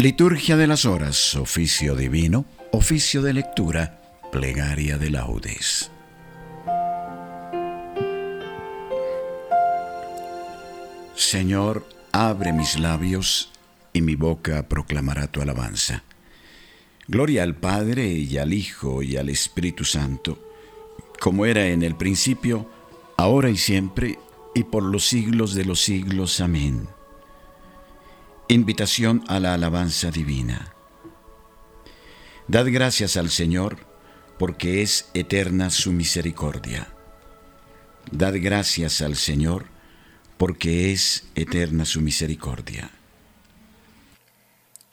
Liturgia de las Horas, oficio divino, oficio de lectura, plegaria de laudes. Señor, abre mis labios y mi boca proclamará tu alabanza. Gloria al Padre y al Hijo y al Espíritu Santo, como era en el principio, ahora y siempre, y por los siglos de los siglos. Amén. Invitación a la alabanza divina. Dad gracias al Señor, porque es eterna su misericordia. Dad gracias al Señor, porque es eterna su misericordia.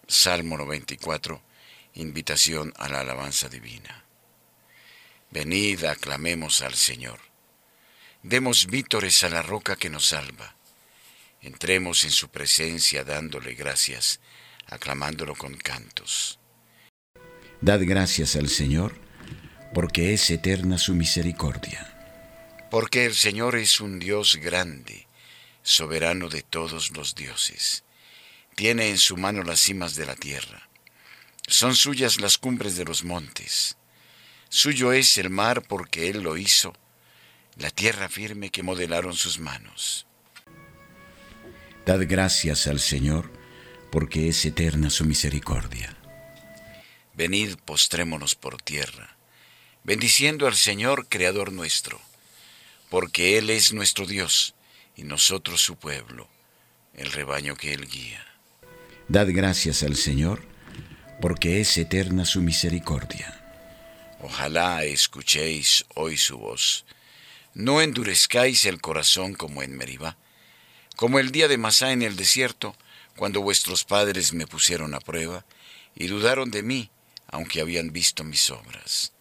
Salmo 94. Invitación a la alabanza divina. Venid, aclamemos al Señor. Demos vítores a la roca que nos salva Entremos en su presencia dándole gracias, aclamándolo con cantos. Dad gracias al Señor, porque es eterna su misericordia. Porque el Señor es un Dios grande, soberano de todos los dioses. Tiene en su mano las cimas de la tierra. Son suyas las cumbres de los montes. Suyo es el mar porque Él lo hizo, la tierra firme que modelaron sus manos. Dad gracias al Señor, porque es eterna su misericordia. Venid, postrémonos por tierra, bendiciendo al Señor, Creador nuestro, porque Él es nuestro Dios y nosotros su pueblo, el rebaño que Él guía. Dad gracias al Señor, porque es eterna su misericordia. Ojalá escuchéis hoy su voz. No endurezcáis el corazón como en Meribá como el día de Masá en el desierto, cuando vuestros padres me pusieron a prueba y dudaron de mí, aunque habían visto mis obras.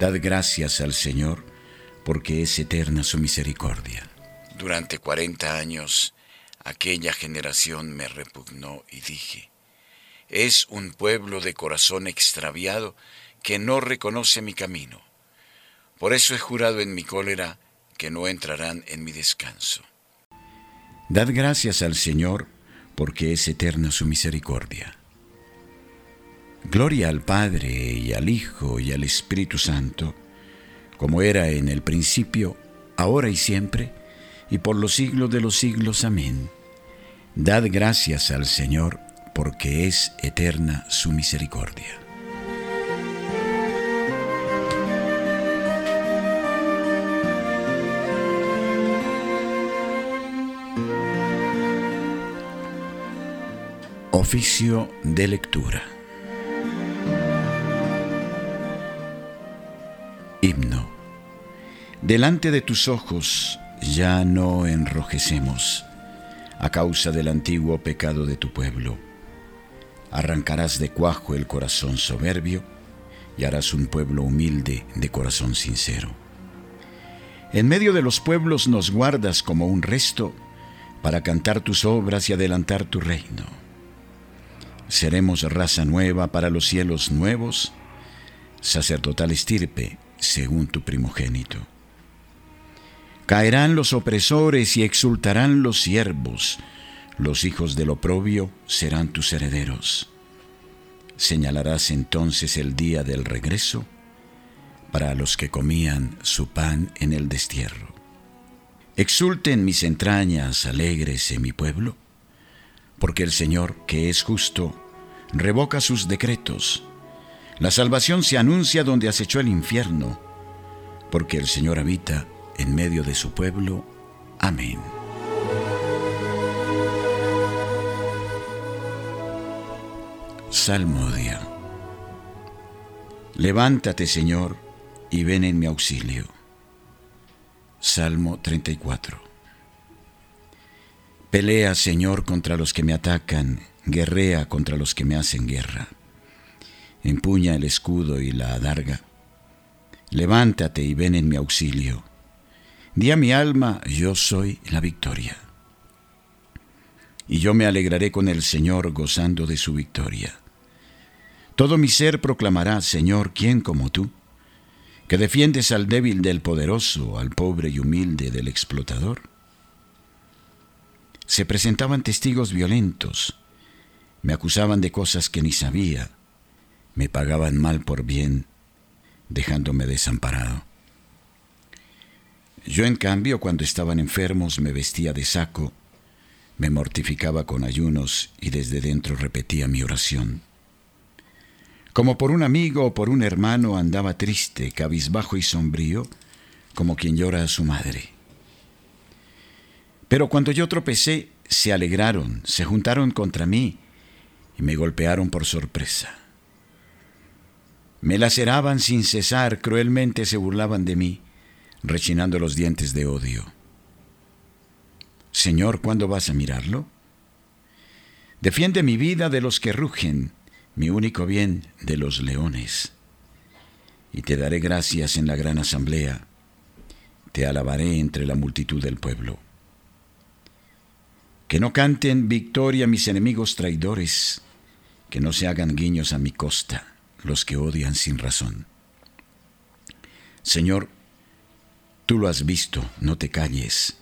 Dad gracias al Señor, porque es eterna su misericordia. Durante cuarenta años aquella generación me repugnó y dije, es un pueblo de corazón extraviado que no reconoce mi camino. Por eso he jurado en mi cólera que no entrarán en mi descanso. Dad gracias al Señor, porque es eterna su misericordia. Gloria al Padre y al Hijo y al Espíritu Santo, como era en el principio, ahora y siempre, y por los siglos de los siglos. Amén. Dad gracias al Señor, porque es eterna su misericordia. Oficio de lectura. Himno. Delante de tus ojos ya no enrojecemos a causa del antiguo pecado de tu pueblo. Arrancarás de cuajo el corazón soberbio y harás un pueblo humilde de corazón sincero. En medio de los pueblos nos guardas como un resto para cantar tus obras y adelantar tu reino seremos raza nueva para los cielos nuevos, sacerdotal estirpe según tu primogénito. Caerán los opresores y exultarán los siervos, los hijos del oprobio serán tus herederos. Señalarás entonces el día del regreso para los que comían su pan en el destierro. Exulten mis entrañas alegres en mi pueblo porque el Señor, que es justo, revoca sus decretos. La salvación se anuncia donde acechó el infierno, porque el Señor habita en medio de su pueblo. Amén. Salmodia. Levántate, Señor, y ven en mi auxilio. Salmo 34. Pelea, Señor, contra los que me atacan, guerrea contra los que me hacen guerra. Empuña el escudo y la adarga. Levántate y ven en mi auxilio. Di a mi alma, yo soy la victoria. Y yo me alegraré con el Señor gozando de su victoria. Todo mi ser proclamará, Señor, ¿quién como tú? Que defiendes al débil del poderoso, al pobre y humilde del explotador se presentaban testigos violentos. Me acusaban de cosas que ni sabía. Me pagaban mal por bien, dejándome desamparado. Yo en cambio, cuando estaban enfermos, me vestía de saco, me mortificaba con ayunos y desde dentro repetía mi oración. Como por un amigo o por un hermano andaba triste, cabizbajo y sombrío, como quien llora a su madre. Pero cuando yo tropecé, se alegraron, se juntaron contra mí y me golpearon por sorpresa. Me laceraban sin cesar, cruelmente se burlaban de mí rechinando los dientes de odio. Señor, ¿cuándo vas a mirarlo? Defiende mi vida de los que rugen, mi único bien de los leones. Y te daré gracias en la gran asamblea, te alabaré entre la multitud del pueblo. Que no canten victoria mis enemigos traidores, que no se hagan guiños a mi costa los que odian sin razón. Señor, Tú lo has visto, no te calles.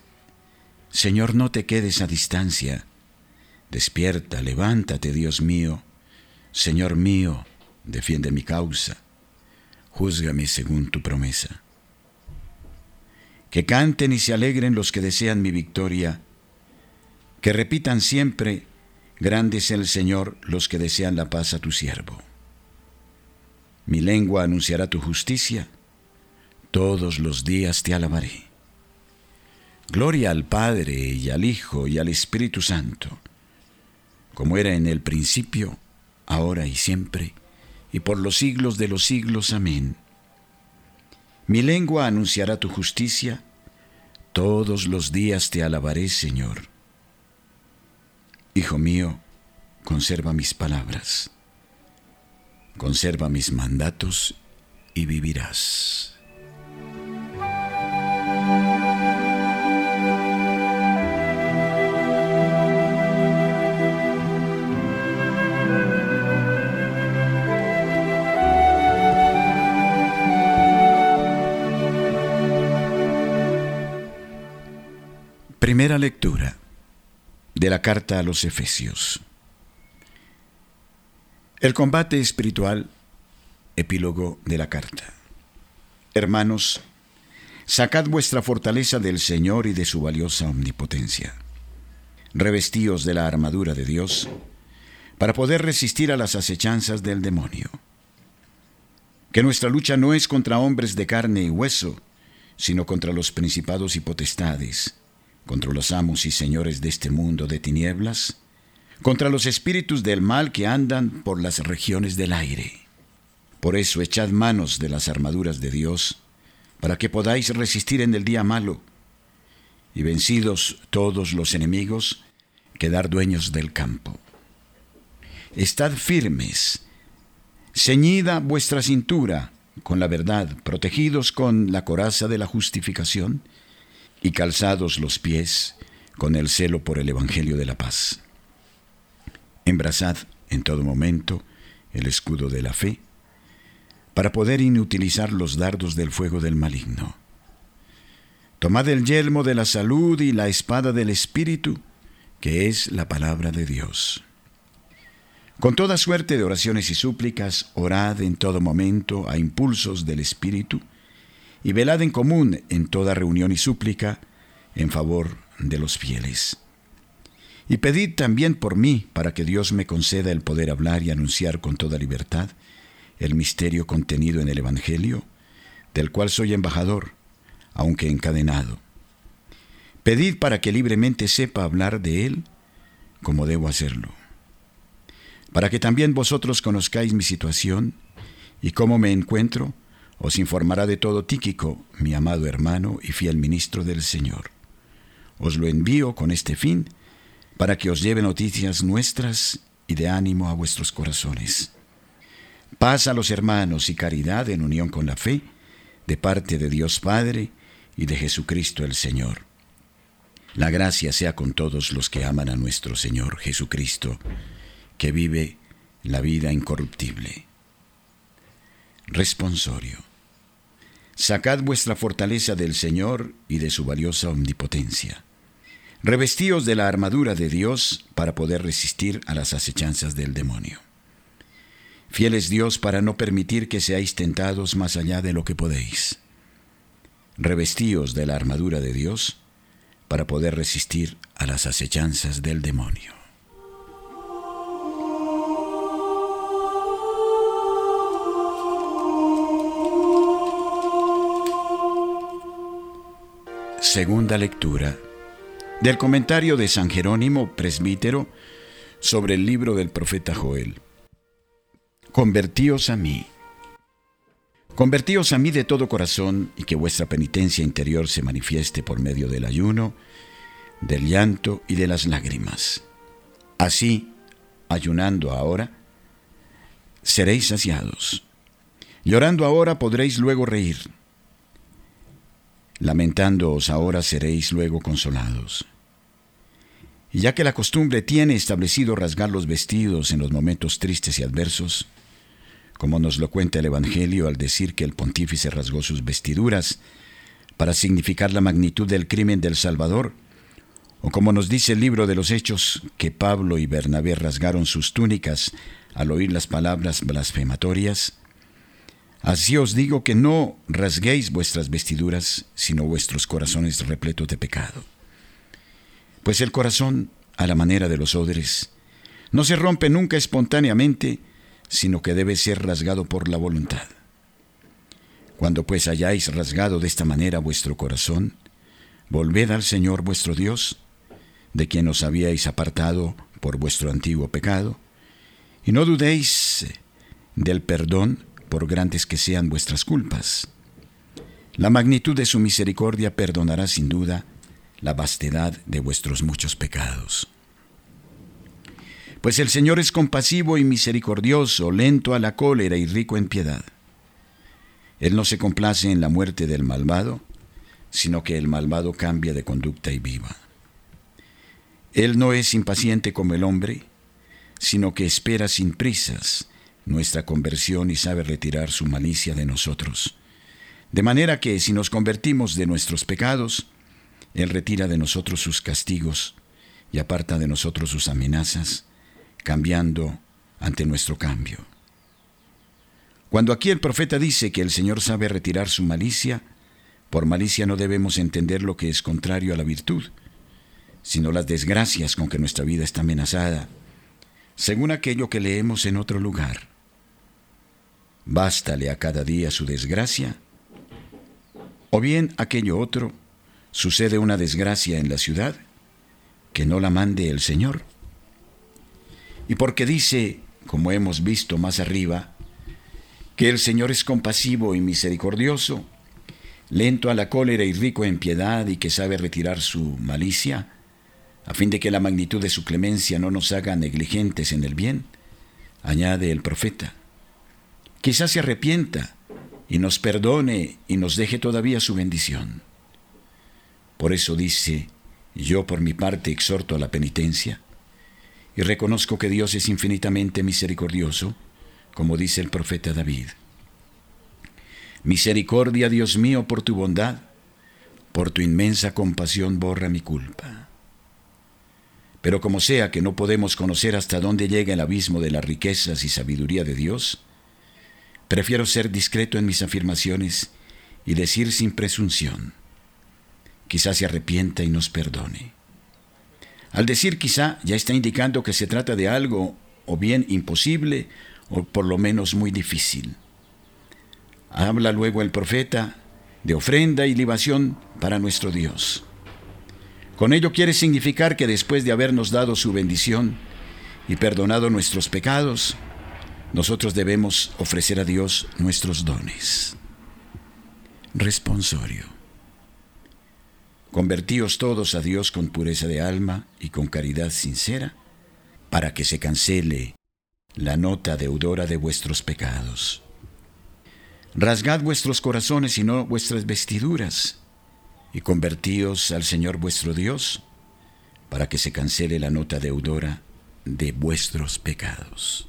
Señor, no te quedes a distancia. Despierta, levántate, Dios mío. Señor mío, defiende mi causa. Júzgame según tu promesa. Que canten y se alegren los que desean mi victoria. Que repitan siempre, grande es el Señor los que desean la paz a tu siervo. Mi lengua anunciará tu justicia todos los días te alabaré. Gloria al Padre y al Hijo y al Espíritu Santo, como era en el principio, ahora y siempre, y por los siglos de los siglos. Amén. Mi lengua anunciará tu justicia, todos los días te alabaré, Señor. Hijo mío, conserva mis palabras, conserva mis mandatos y vivirás. Primera lectura de la carta a los Efesios. El combate espiritual, epílogo de la carta. Hermanos, sacad vuestra fortaleza del Señor y de su valiosa omnipotencia. Revestíos de la armadura de Dios para poder resistir a las acechanzas del demonio. Que nuestra lucha no es contra hombres de carne y hueso, sino contra los principados y potestades contra los amos y señores de este mundo de tinieblas, contra los espíritus del mal que andan por las regiones del aire. Por eso echad manos de las armaduras de Dios, para que podáis resistir en el día malo, y vencidos todos los enemigos, quedar dueños del campo. Estad firmes, ceñida vuestra cintura con la verdad, protegidos con la coraza de la justificación, y calzados los pies con el celo por el Evangelio de la paz. Embrazad en todo momento el escudo de la fe para poder inutilizar los dardos del fuego del maligno. Tomad el yelmo de la salud y la espada del Espíritu, que es la palabra de Dios. Con toda suerte de oraciones y súplicas, orad en todo momento a impulsos del Espíritu, y velad en común en toda reunión y súplica en favor de los fieles. Y pedid también por mí, para que Dios me conceda el poder hablar y anunciar con toda libertad el misterio contenido en el Evangelio, del cual soy embajador, aunque encadenado. Pedid para que libremente sepa hablar de él como debo hacerlo. Para que también vosotros conozcáis mi situación y cómo me encuentro, os informará de todo Tíquico, mi amado hermano y fiel ministro del Señor. Os lo envío con este fin, para que os lleve noticias nuestras y de ánimo a vuestros corazones. Paz a los hermanos y caridad en unión con la fe, de parte de Dios Padre y de Jesucristo el Señor. La gracia sea con todos los que aman a nuestro Señor Jesucristo, que vive la vida incorruptible. Responsorio. Sacad vuestra fortaleza del Señor y de su valiosa omnipotencia. Revestíos de la armadura de Dios para poder resistir a las acechanzas del demonio. Fiel es Dios para no permitir que seáis tentados más allá de lo que podéis. Revestíos de la armadura de Dios para poder resistir a las acechanzas del demonio. Segunda lectura del comentario de San Jerónimo, presbítero, sobre el libro del profeta Joel. Convertíos a mí. Convertíos a mí de todo corazón y que vuestra penitencia interior se manifieste por medio del ayuno, del llanto y de las lágrimas. Así, ayunando ahora, seréis saciados. Llorando ahora podréis luego reír. Lamentándoos ahora seréis luego consolados. Y ya que la costumbre tiene establecido rasgar los vestidos en los momentos tristes y adversos, como nos lo cuenta el Evangelio al decir que el pontífice rasgó sus vestiduras para significar la magnitud del crimen del Salvador, o como nos dice el libro de los Hechos que Pablo y Bernabé rasgaron sus túnicas al oír las palabras blasfematorias, así os digo que no rasguéis vuestras vestiduras, sino vuestros corazones repletos de pecado. Pues el corazón, a la manera de los odres, no se rompe nunca espontáneamente, sino que debe ser rasgado por la voluntad. Cuando pues hayáis rasgado de esta manera vuestro corazón, volved al Señor vuestro Dios, de quien os habíais apartado por vuestro antiguo pecado, y no dudéis del perdón por grandes que sean vuestras culpas. La magnitud de su misericordia perdonará sin duda la vastedad de vuestros muchos pecados. Pues el Señor es compasivo y misericordioso, lento a la cólera y rico en piedad. Él no se complace en la muerte del malvado, sino que el malvado cambia de conducta y viva. Él no es impaciente como el hombre, sino que espera sin prisas nuestra conversión y sabe retirar su malicia de nosotros. De manera que si nos convertimos de nuestros pecados, él retira de nosotros sus castigos y aparta de nosotros sus amenazas, cambiando ante nuestro cambio. Cuando aquí el profeta dice que el Señor sabe retirar su malicia, por malicia no debemos entender lo que es contrario a la virtud, sino las desgracias con que nuestra vida está amenazada, según aquello que leemos en otro lugar. Bástale a cada día su desgracia, o bien aquello otro, sucede una desgracia en la ciudad, que no la mande el Señor. Y porque dice, como hemos visto más arriba, que el Señor es compasivo y misericordioso, lento a la cólera y rico en piedad y que sabe retirar su malicia, a fin de que la magnitud de su clemencia no nos haga negligentes en el bien, añade el profeta. Quizás se arrepienta y nos perdone y nos deje todavía su bendición. Por eso dice, yo por mi parte exhorto a la penitencia y reconozco que Dios es infinitamente misericordioso, como dice el profeta David. Misericordia, Dios mío, por tu bondad, por tu inmensa compasión borra mi culpa. Pero como sea que no podemos conocer hasta dónde llega el abismo de las riquezas y sabiduría de Dios, prefiero ser discreto en mis afirmaciones y decir sin presunción quizá se arrepienta y nos perdone. Al decir quizá ya está indicando que se trata de algo o bien imposible o por lo menos muy difícil. Habla luego el profeta de ofrenda y libación para nuestro Dios. Con ello quiere significar que después de habernos dado su bendición y perdonado nuestros pecados, nosotros debemos ofrecer a Dios nuestros dones. Responsorio. Convertíos todos a Dios con pureza de alma y con caridad sincera, para que se cancele la nota deudora de vuestros pecados. Rasgad vuestros corazones y no vuestras vestiduras, y convertíos al Señor vuestro Dios, para que se cancele la nota deudora de vuestros pecados.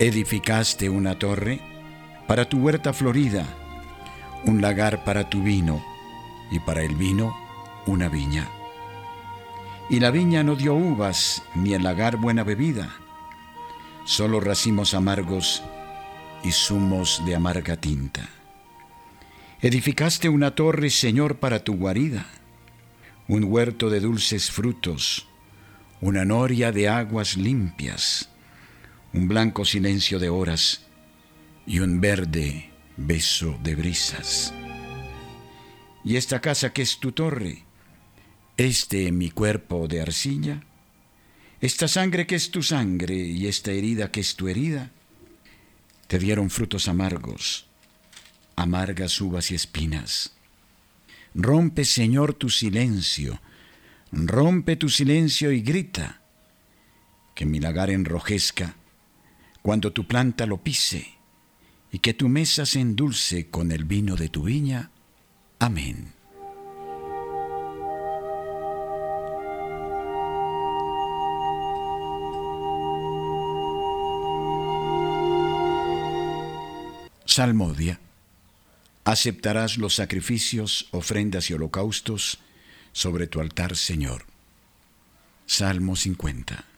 Edificaste una torre para tu huerta florida, un lagar para tu vino, y para el vino una viña. Y la viña no dio uvas, ni el lagar buena bebida, solo racimos amargos y zumos de amarga tinta. Edificaste una torre, Señor, para tu guarida, un huerto de dulces frutos, una noria de aguas limpias, un blanco silencio de horas y un verde beso de brisas. Y esta casa que es tu torre, este mi cuerpo de arcilla, esta sangre que es tu sangre y esta herida que es tu herida, te dieron frutos amargos, amargas uvas y espinas. Rompe, Señor, tu silencio, rompe tu silencio y grita, que mi lagar enrojezca cuando tu planta lo pise, y que tu mesa se endulce con el vino de tu viña. Amén. Salmodia. Aceptarás los sacrificios, ofrendas y holocaustos sobre tu altar, Señor. Salmo 50.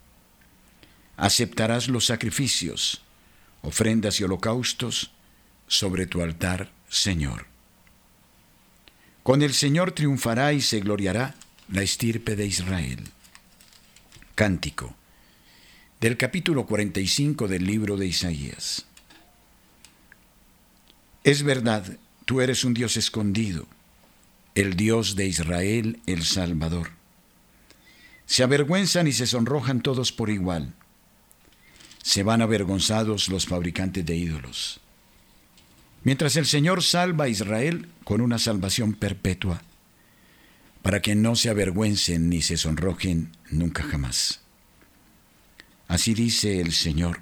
aceptarás los sacrificios, ofrendas y holocaustos sobre tu altar, Señor. Con el Señor triunfará y se gloriará la estirpe de Israel. Cántico del capítulo 45 del libro de Isaías. Es verdad, tú eres un Dios escondido, el Dios de Israel, el Salvador. Se avergüenzan y se sonrojan todos por igual se van avergonzados los fabricantes de ídolos. Mientras el Señor salva a Israel con una salvación perpetua, para que no se avergüencen ni se sonrojen nunca jamás. Así dice el Señor,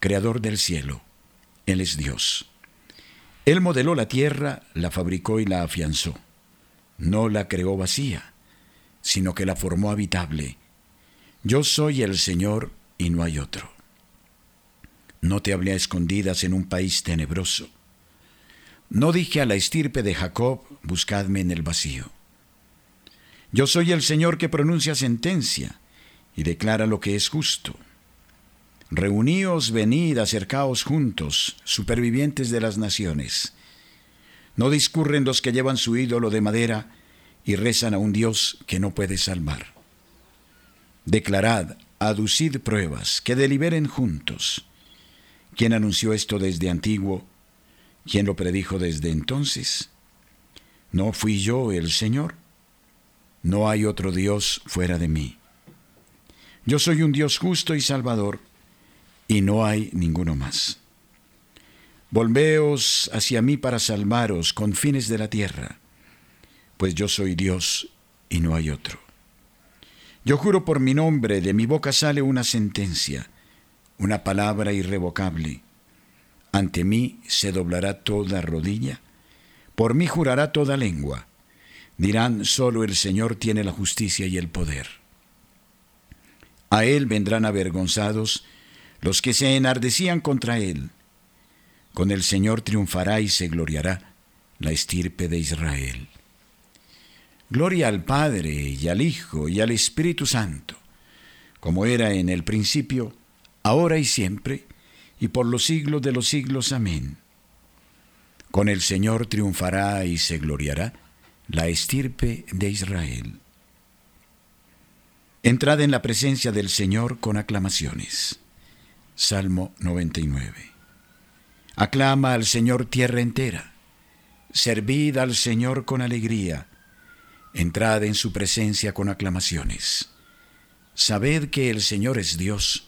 Creador del cielo, Él es Dios. Él modeló la tierra, la fabricó y la afianzó. No la creó vacía, sino que la formó habitable. Yo soy el Señor y no hay otro. No te hablé a escondidas en un país tenebroso. No dije a la estirpe de Jacob, buscadme en el vacío. Yo soy el Señor que pronuncia sentencia y declara lo que es justo. Reuníos, venid, acercaos juntos, supervivientes de las naciones. No discurren los que llevan su ídolo de madera y rezan a un Dios que no puede salvar. Declarad, aducid pruebas, que deliberen juntos. ¿Quién anunció esto desde antiguo? ¿Quién lo predijo desde entonces? ¿No fui yo el Señor? No hay otro Dios fuera de mí. Yo soy un Dios justo y salvador, y no hay ninguno más. Volveos hacia mí para salvaros, con fines de la tierra, pues yo soy Dios y no hay otro. Yo juro por mi nombre, de mi boca sale una sentencia, una palabra irrevocable. Ante mí se doblará toda rodilla, por mí jurará toda lengua Dirán, solo el Señor tiene la justicia y el poder. A Él vendrán avergonzados los que se enardecían contra Él. Con el Señor triunfará y se gloriará la estirpe de Israel. Gloria al Padre y al Hijo y al Espíritu Santo, como era en el principio, ahora y siempre, y por los siglos de los siglos. Amén. Con el Señor triunfará y se gloriará la estirpe de Israel. Entrad en la presencia del Señor con aclamaciones. Salmo 99. Aclama al Señor tierra entera. Servid al Señor con alegría. Entrad en su presencia con aclamaciones. Sabed que el Señor es Dios,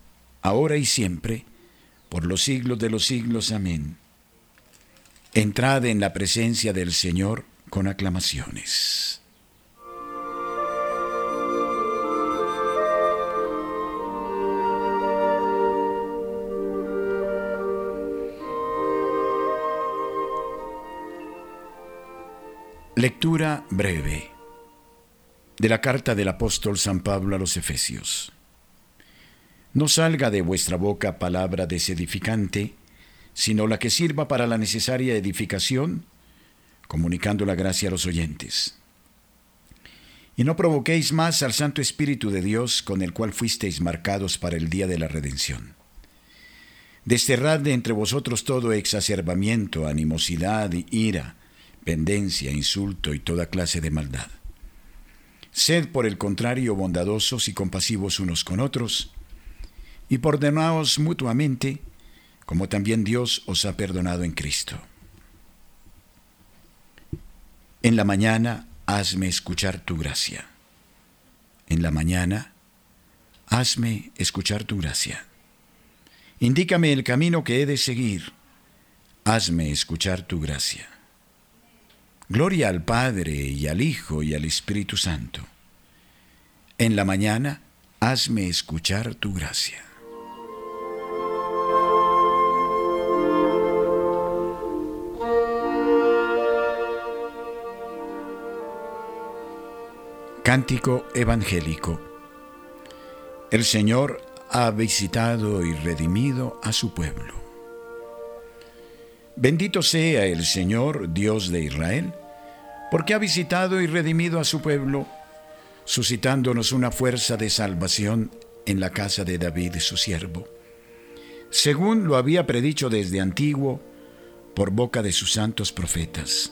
ahora y siempre, por los siglos de los siglos. Amén. Entrad en la presencia del Señor con aclamaciones. Lectura breve de la carta del apóstol San Pablo a los Efesios. No salga de vuestra boca palabra desedificante, sino la que sirva para la necesaria edificación, comunicando la gracia a los oyentes. Y no provoquéis más al Santo Espíritu de Dios con el cual fuisteis marcados para el día de la redención. Desterrad de entre vosotros todo exacerbamiento, animosidad, ira, pendencia, insulto y toda clase de maldad. Sed por el contrario bondadosos y compasivos unos con otros, y perdonaos mutuamente, como también Dios os ha perdonado en Cristo. En la mañana hazme escuchar tu gracia. En la mañana hazme escuchar tu gracia. Indícame el camino que he de seguir. Hazme escuchar tu gracia. Gloria al Padre y al Hijo y al Espíritu Santo. En la mañana hazme escuchar tu gracia. Cántico Evangélico. El Señor ha visitado y redimido a su pueblo. Bendito sea el Señor, Dios de Israel, porque ha visitado y redimido a su pueblo, suscitándonos una fuerza de salvación en la casa de David su siervo, según lo había predicho desde antiguo por boca de sus santos profetas.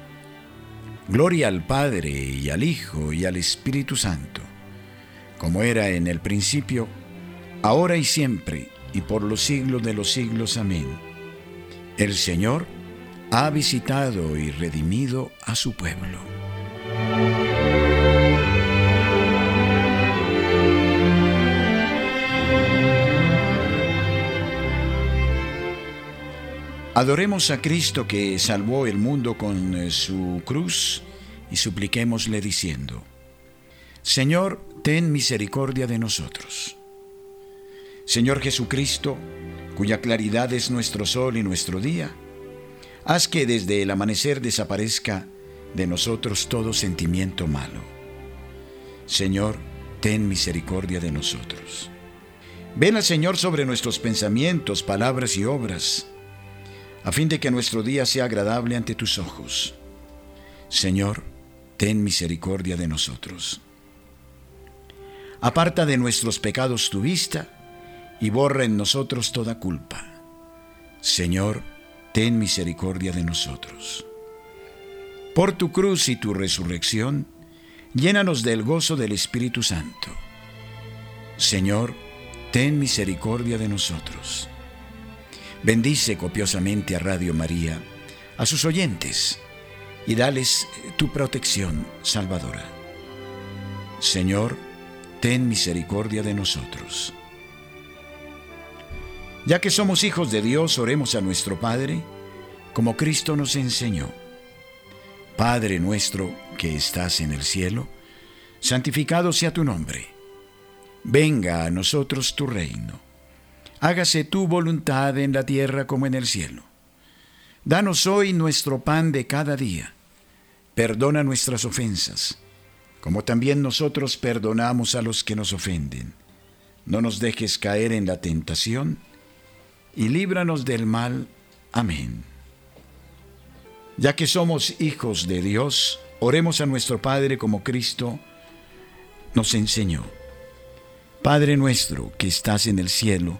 Gloria al Padre y al Hijo y al Espíritu Santo, como era en el principio, ahora y siempre, y por los siglos de los siglos. Amén. El Señor ha visitado y redimido a su pueblo. Adoremos a Cristo que salvó el mundo con eh, su cruz y supliquémosle diciendo, Señor, ten misericordia de nosotros. Señor Jesucristo, cuya claridad es nuestro sol y nuestro día, haz que desde el amanecer desaparezca de nosotros todo sentimiento malo. Señor, ten misericordia de nosotros. Ven Señor sobre nuestros pensamientos, palabras y obras a fin de que nuestro día sea agradable ante tus ojos. Señor, ten misericordia de nosotros. Aparta de nuestros pecados tu vista y borra en nosotros toda culpa. Señor, ten misericordia de nosotros. Por tu cruz y tu resurrección, llénanos del gozo del Espíritu Santo. Señor, ten misericordia de nosotros. Bendice copiosamente a Radio María, a sus oyentes, y dales tu protección salvadora. Señor, ten misericordia de nosotros. Ya que somos hijos de Dios, oremos a nuestro Padre, como Cristo nos enseñó. Padre nuestro que estás en el cielo, santificado sea tu nombre. Venga a nosotros tu reino hágase tu voluntad en la tierra como en el cielo. Danos hoy nuestro pan de cada día. Perdona nuestras ofensas, como también nosotros perdonamos a los que nos ofenden. No nos dejes caer en la tentación, y líbranos del mal. Amén. Ya que somos hijos de Dios, oremos a nuestro Padre como Cristo nos enseñó. Padre nuestro que estás en el cielo,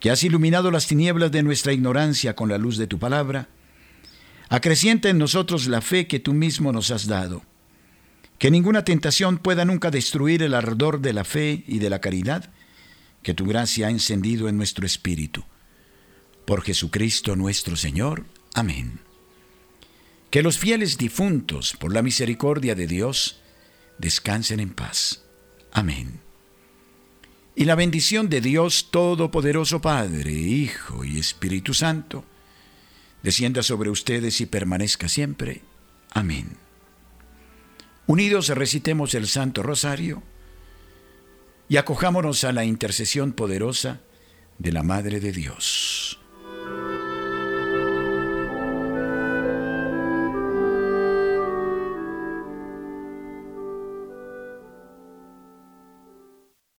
que has iluminado las tinieblas de nuestra ignorancia con la luz de tu palabra, acrecienta en nosotros la fe que tú mismo nos has dado. Que ninguna tentación pueda nunca destruir el ardor de la fe y de la caridad que tu gracia ha encendido en nuestro espíritu. Por Jesucristo nuestro Señor. Amén. Que los fieles difuntos, por la misericordia de Dios, descansen en paz. Amén. Y la bendición de Dios Todopoderoso Padre, Hijo y Espíritu Santo, descienda sobre ustedes y permanezca siempre. Amén. Unidos recitemos el Santo Rosario y acojámonos a la intercesión poderosa de la Madre de Dios.